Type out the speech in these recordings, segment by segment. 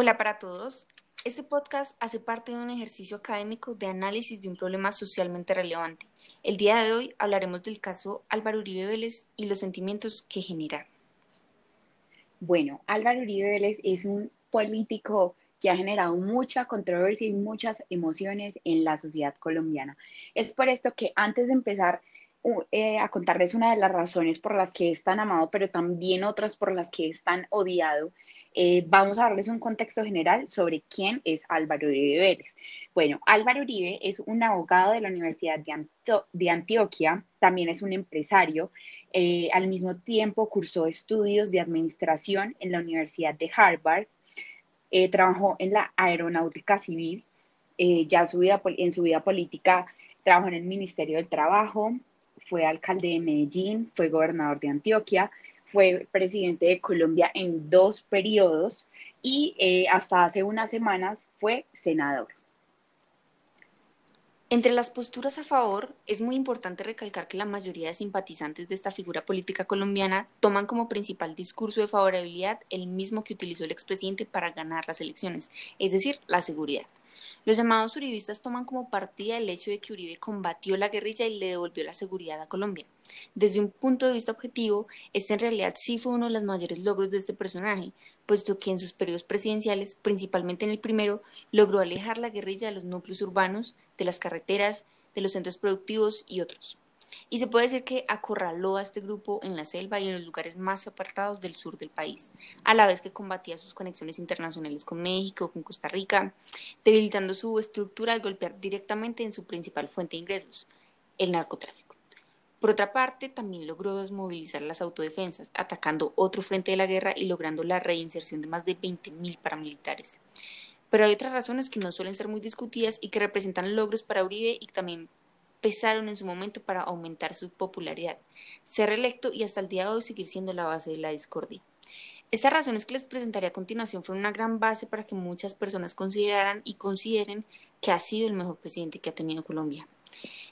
Hola para todos. Este podcast hace parte de un ejercicio académico de análisis de un problema socialmente relevante. El día de hoy hablaremos del caso Álvaro Uribe Vélez y los sentimientos que genera. Bueno, Álvaro Uribe Vélez es un político que ha generado mucha controversia y muchas emociones en la sociedad colombiana. Es por esto que antes de empezar eh, a contarles una de las razones por las que es tan amado, pero también otras por las que es tan odiado, eh, vamos a darles un contexto general sobre quién es Álvaro Uribe Vélez. Bueno, Álvaro Uribe es un abogado de la Universidad de, Antioquia, también es un empresario, eh, al mismo tiempo cursó estudios de administración en la Universidad de Harvard, eh, trabajó en la aeronáutica civil, ya su vida, en su vida política trabajó en el Ministerio del Trabajo, fue alcalde de Medellín, fue gobernador de Antioquia, fue presidente de Colombia en dos periodos y eh, hasta hace unas semanas fue senador. Entre las posturas a favor, es muy importante recalcar que la mayoría de simpatizantes de esta figura política colombiana toman como principal discurso de favorabilidad el mismo que utilizó el expresidente para ganar las elecciones, es decir, la seguridad. Los llamados uribistas toman como partida el hecho de que Uribe combatió la guerrilla y le devolvió la seguridad a Colombia. Desde un punto de vista objetivo, este en realidad sí fue uno de los mayores logros de este personaje, puesto que en sus periodos presidenciales, principalmente en el primero, logró alejar la guerrilla de los núcleos urbanos, de las carreteras, de los centros productivos y otros. Y se puede decir que acorraló a este grupo en la selva y en los lugares más apartados del sur del país, a la vez que combatía sus conexiones internacionales con México, con Costa Rica, debilitando su estructura al golpear directamente en su principal fuente de ingresos, el narcotráfico. Por otra parte, también logró desmovilizar las autodefensas, atacando otro frente de la guerra y logrando la reinserción de más de 20.000 paramilitares. Pero hay otras razones que no suelen ser muy discutidas y que representan logros para Uribe y también pesaron en su momento para aumentar su popularidad, ser reelecto y hasta el día de hoy seguir siendo la base de la discordia. Estas razones que les presentaré a continuación fueron una gran base para que muchas personas consideraran y consideren que ha sido el mejor presidente que ha tenido Colombia.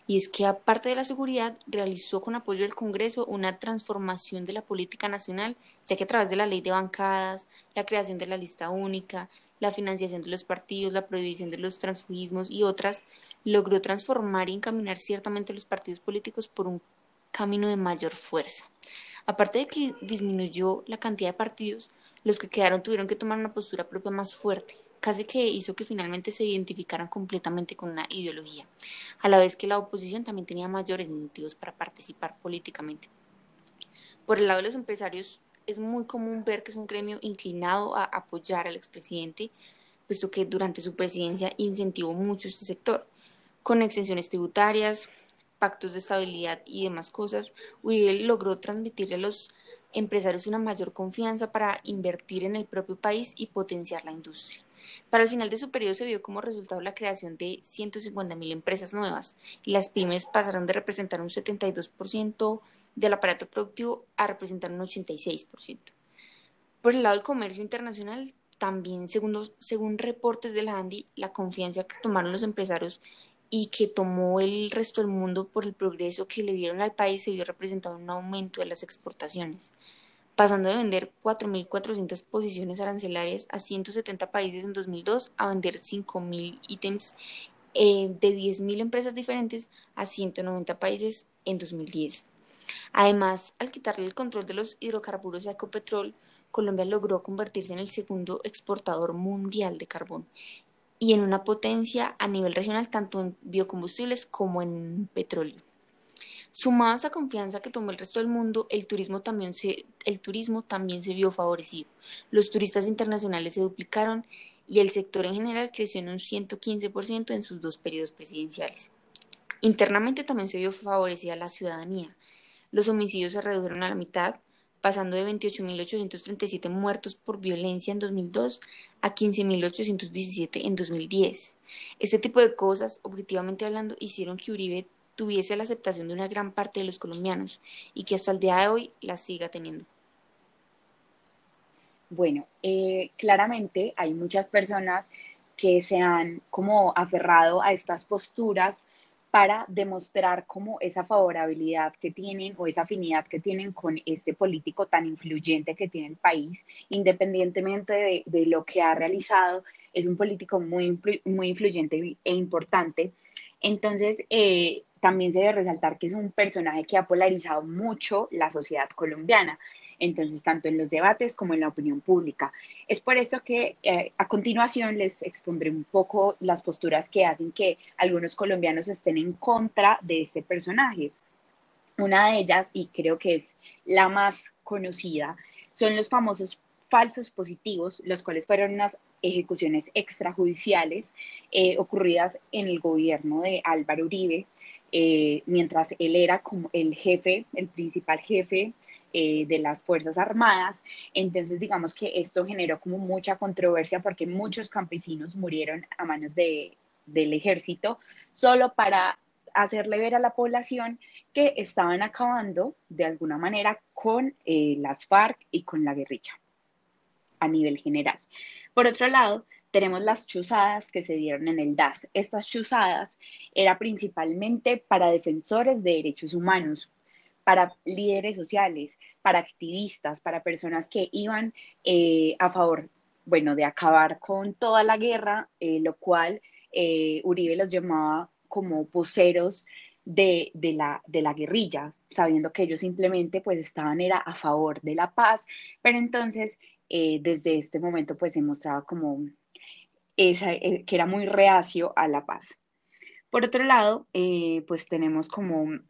Y es que aparte de la seguridad, realizó con apoyo del Congreso una transformación de la política nacional, ya que a través de la ley de bancadas, la creación de la lista única, la financiación de los partidos, la prohibición de los transfugismos y otras, logró transformar y encaminar ciertamente los partidos políticos por un camino de mayor fuerza. Aparte de que disminuyó la cantidad de partidos, los que quedaron tuvieron que tomar una postura propia más fuerte, casi que hizo que finalmente se identificaran completamente con una ideología, a la vez que la oposición también tenía mayores incentivos para participar políticamente. Por el lado de los empresarios, es muy común ver que es un gremio inclinado a apoyar al expresidente, puesto que durante su presidencia incentivó mucho este sector con exenciones tributarias, pactos de estabilidad y demás cosas, Uribe logró transmitirle a los empresarios una mayor confianza para invertir en el propio país y potenciar la industria. Para el final de su periodo se vio como resultado la creación de 150.000 empresas nuevas las pymes pasaron de representar un 72% del aparato productivo a representar un 86%. Por el lado del comercio internacional, también según, según reportes de la ANDI, la confianza que tomaron los empresarios y que tomó el resto del mundo por el progreso que le dieron al país se vio representado en un aumento de las exportaciones, pasando de vender 4.400 posiciones arancelarias a 170 países en 2002 a vender 5.000 ítems eh, de 10.000 empresas diferentes a 190 países en 2010. Además, al quitarle el control de los hidrocarburos a Ecopetrol, Colombia logró convertirse en el segundo exportador mundial de carbón y en una potencia a nivel regional tanto en biocombustibles como en petróleo. Sumado a esa confianza que tomó el resto del mundo, el turismo también se, el turismo también se vio favorecido. Los turistas internacionales se duplicaron y el sector en general creció en un 115% en sus dos periodos presidenciales. Internamente también se vio favorecida la ciudadanía. Los homicidios se redujeron a la mitad, pasando de 28.837 muertos por violencia en 2002 a 15.817 en 2010. Este tipo de cosas, objetivamente hablando, hicieron que Uribe tuviese la aceptación de una gran parte de los colombianos y que hasta el día de hoy la siga teniendo. Bueno, eh, claramente hay muchas personas que se han como aferrado a estas posturas para demostrar cómo esa favorabilidad que tienen o esa afinidad que tienen con este político tan influyente que tiene el país, independientemente de, lo que ha realizado, es un político muy, muy influyente e importante. Entonces, eh, también se debe resaltar que es un personaje que ha polarizado mucho la sociedad colombiana entonces tanto en los debates como en la opinión pública. Es por eso que eh, a continuación les expondré un poco las posturas que hacen que algunos colombianos estén en contra de este personaje. Una de ellas, y creo que es la más conocida, son los famosos falsos positivos, los cuales fueron unas ejecuciones extrajudiciales eh, ocurridas en el gobierno de Álvaro Uribe, eh, mientras él era como el jefe, el principal jefe eh, de las Fuerzas Armadas. Entonces, digamos que esto generó como mucha controversia porque muchos campesinos murieron a manos de, del ejército solo para hacerle ver a la población que estaban acabando de alguna manera con eh, las FARC y con la guerrilla a nivel general. Por otro lado, tenemos las chuzadas que se dieron en el DAS. Estas chuzadas eran principalmente para defensores de derechos humanos, para líderes sociales, para activistas, para personas que iban eh, a favor, bueno, de acabar con toda la guerra, eh, lo cual eh, Uribe los llamaba como poseros de, la, de la guerrilla, sabiendo que ellos simplemente pues estaban era a favor de la paz, pero entonces desde este momento pues se mostraba como esa, que era muy reacio a la paz. Por otro lado, pues tenemos como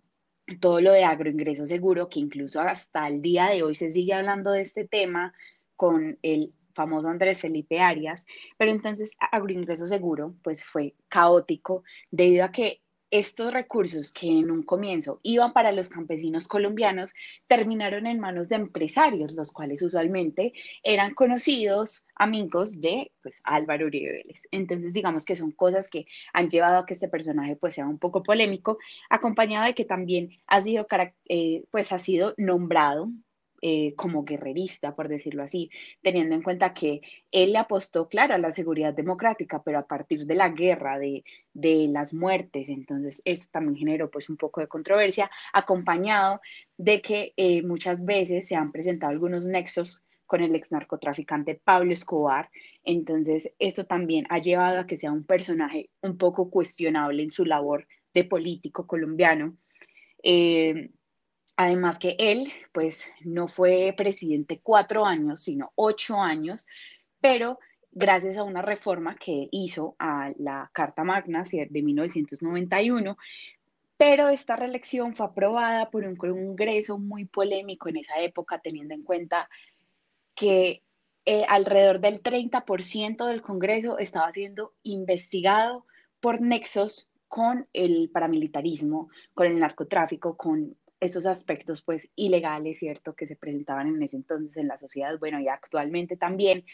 todo lo de agroingreso seguro, que incluso hasta el día de hoy se sigue hablando de este tema con el famoso Andrés Felipe Arias, pero entonces agroingreso seguro pues fue caótico debido a que estos recursos que en un comienzo iban para los campesinos colombianos terminaron en manos de empresarios, los cuales usualmente eran conocidos amigos de pues, Álvaro Uribe. Entonces, digamos que son cosas que han llevado a que este personaje pues, sea un poco polémico, acompañado de que también ha sido, eh, pues, ha sido nombrado eh, como guerrerista, por decirlo así, teniendo en cuenta que él le apostó, claro, a la seguridad democrática, pero a partir de la guerra, de, de las muertes, entonces eso también generó pues un poco de controversia, acompañado de que eh, muchas veces se han presentado algunos nexos con el ex narcotraficante Pablo Escobar. Entonces, eso también ha llevado a que sea un personaje un poco cuestionable en su labor de político colombiano. Eh, Además que él, pues, no fue presidente cuatro años, sino ocho años, pero gracias a una reforma que hizo a la Carta Magna de 1991, pero esta reelección fue aprobada por un congreso muy polémico en esa época, teniendo en cuenta que eh, alrededor del 30% del Congreso estaba siendo investigado por nexos con el paramilitarismo, con el narcotráfico, con esos aspectos pues ilegales, ¿cierto?, que se presentaban en ese entonces en la sociedad, bueno, y actualmente también,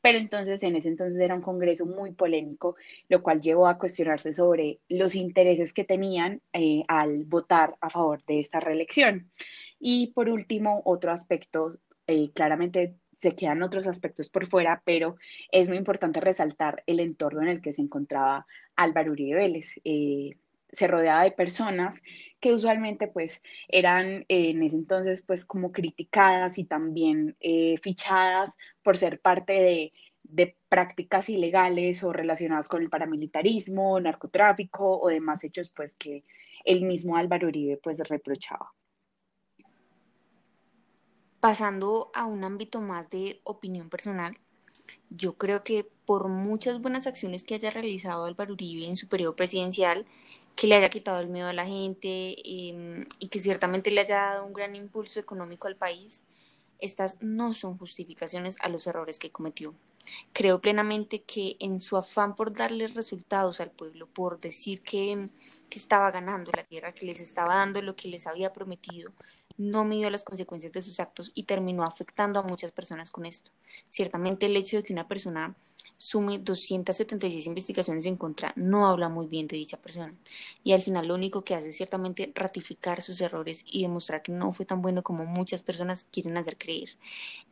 pero entonces en ese entonces era un congreso muy polémico, lo cual llevó a cuestionarse sobre los intereses que tenían eh, al votar a favor de esta reelección. Y por último, otro aspecto, eh, claramente se quedan otros aspectos por fuera, pero es muy importante resaltar el entorno en el que se encontraba Álvaro Uribe Vélez. Eh, se rodeaba de personas que usualmente pues eran en ese entonces pues como criticadas y también eh, fichadas por ser parte de, de, prácticas ilegales o relacionadas con el paramilitarismo, narcotráfico o demás hechos pues que el mismo Álvaro Uribe pues reprochaba. Pasando a un ámbito más de opinión personal, yo creo que por muchas buenas acciones que haya realizado Álvaro Uribe en su periodo presidencial, que le haya quitado el miedo a la gente y que ciertamente le haya dado un gran impulso económico al país, estas no son justificaciones a los errores que cometió. Creo plenamente que en su afán por darle resultados al pueblo, por decir que estaba ganando la guerra, que les estaba dando lo que les había prometido, no midió las consecuencias de sus actos y terminó afectando a muchas personas con esto. Ciertamente el hecho de que una persona sume 276 investigaciones en contra no habla muy bien de dicha persona y al final lo único que hace es ciertamente ratificar sus errores y demostrar que no fue tan bueno como muchas personas quieren hacer creer.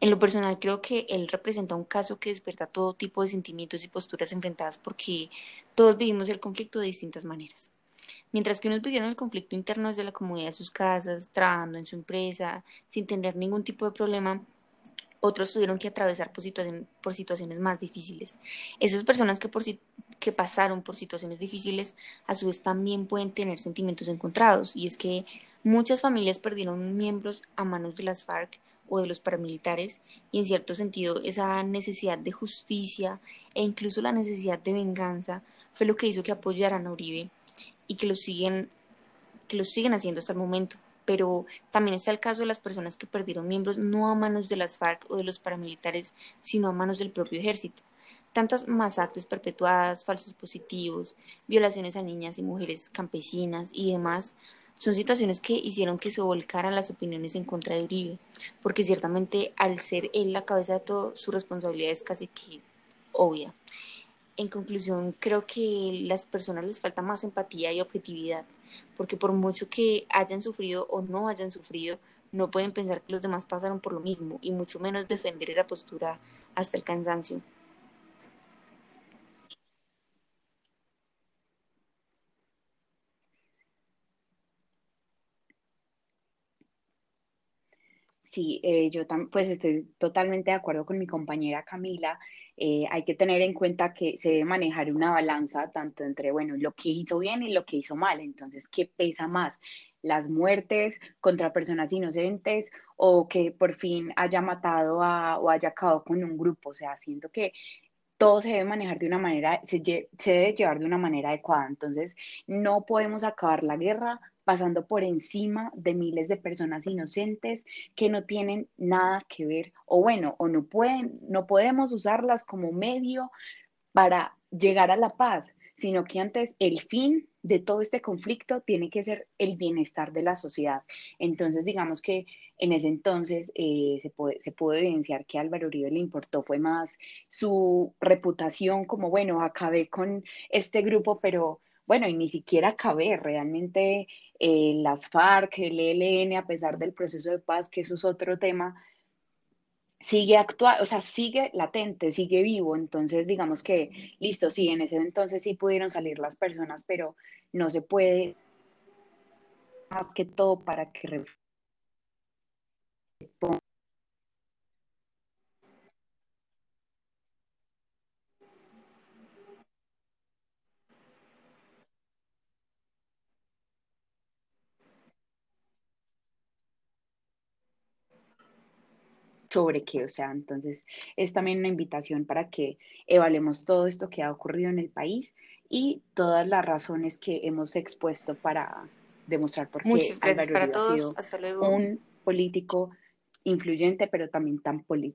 En lo personal creo que él representa un caso que despierta todo tipo de sentimientos y posturas enfrentadas porque todos vivimos el conflicto de distintas maneras. Mientras que unos vivieron el conflicto interno desde la comodidad de sus casas, trabajando en su empresa, sin tener ningún tipo de problema, otros tuvieron que atravesar por, por situaciones más difíciles. Esas personas que, por, que pasaron por situaciones difíciles, a su vez también pueden tener sentimientos encontrados, y es que muchas familias perdieron miembros a manos de las FARC o de los paramilitares, y en cierto sentido esa necesidad de justicia e incluso la necesidad de venganza fue lo que hizo que apoyaran a Uribe y que lo siguen, que lo siguen haciendo hasta el momento. Pero también está el caso de las personas que perdieron miembros no a manos de las FARC o de los paramilitares, sino a manos del propio ejército. Tantas masacres perpetuadas, falsos positivos, violaciones a niñas y mujeres campesinas y demás son situaciones que hicieron que se volcaran las opiniones en contra de Uribe, porque ciertamente al ser él la cabeza de todo, su responsabilidad es casi que obvia en conclusión, creo que las personas les falta más empatía y objetividad, porque por mucho que hayan sufrido o no hayan sufrido, no pueden pensar que los demás pasaron por lo mismo y mucho menos defender esa postura hasta el cansancio. Sí, eh, yo pues estoy totalmente de acuerdo con mi compañera Camila. Eh, hay que tener en cuenta que se debe manejar una balanza tanto entre, bueno, lo que hizo bien y lo que hizo mal. Entonces, ¿qué pesa más? ¿Las muertes contra personas inocentes o que por fin haya matado o haya acabado con un grupo? O sea, siento que todo se debe manejar de una manera, se, se debe llevar de una manera adecuada. Entonces, no podemos acabar la guerra pasando por encima de miles de personas inocentes que no tienen nada que ver o bueno, o no pueden, no podemos usarlas como medio para llegar a la paz, sino que antes el fin de todo este conflicto tiene que ser el bienestar de la sociedad. Entonces, digamos que en ese entonces eh, se, puede, se pudo evidenciar que a Álvaro Uribe le importó fue más su reputación como, bueno, acabé con este grupo, pero bueno, y ni siquiera acabé, realmente eh, las FARC, el ELN, a pesar del proceso de paz, que eso es otro tema, sigue actual, o sea, sigue latente, sigue vivo. Entonces, digamos que, listo, sí, en ese entonces sí pudieron salir las personas, pero no se puede más que todo para que sobre qué, o sea, entonces es también una invitación para que evaluemos todo esto que ha ocurrido en el país y todas las razones que hemos expuesto para demostrar por qué Muchas gracias para todos. Hasta luego. un político influyente, pero también tan político.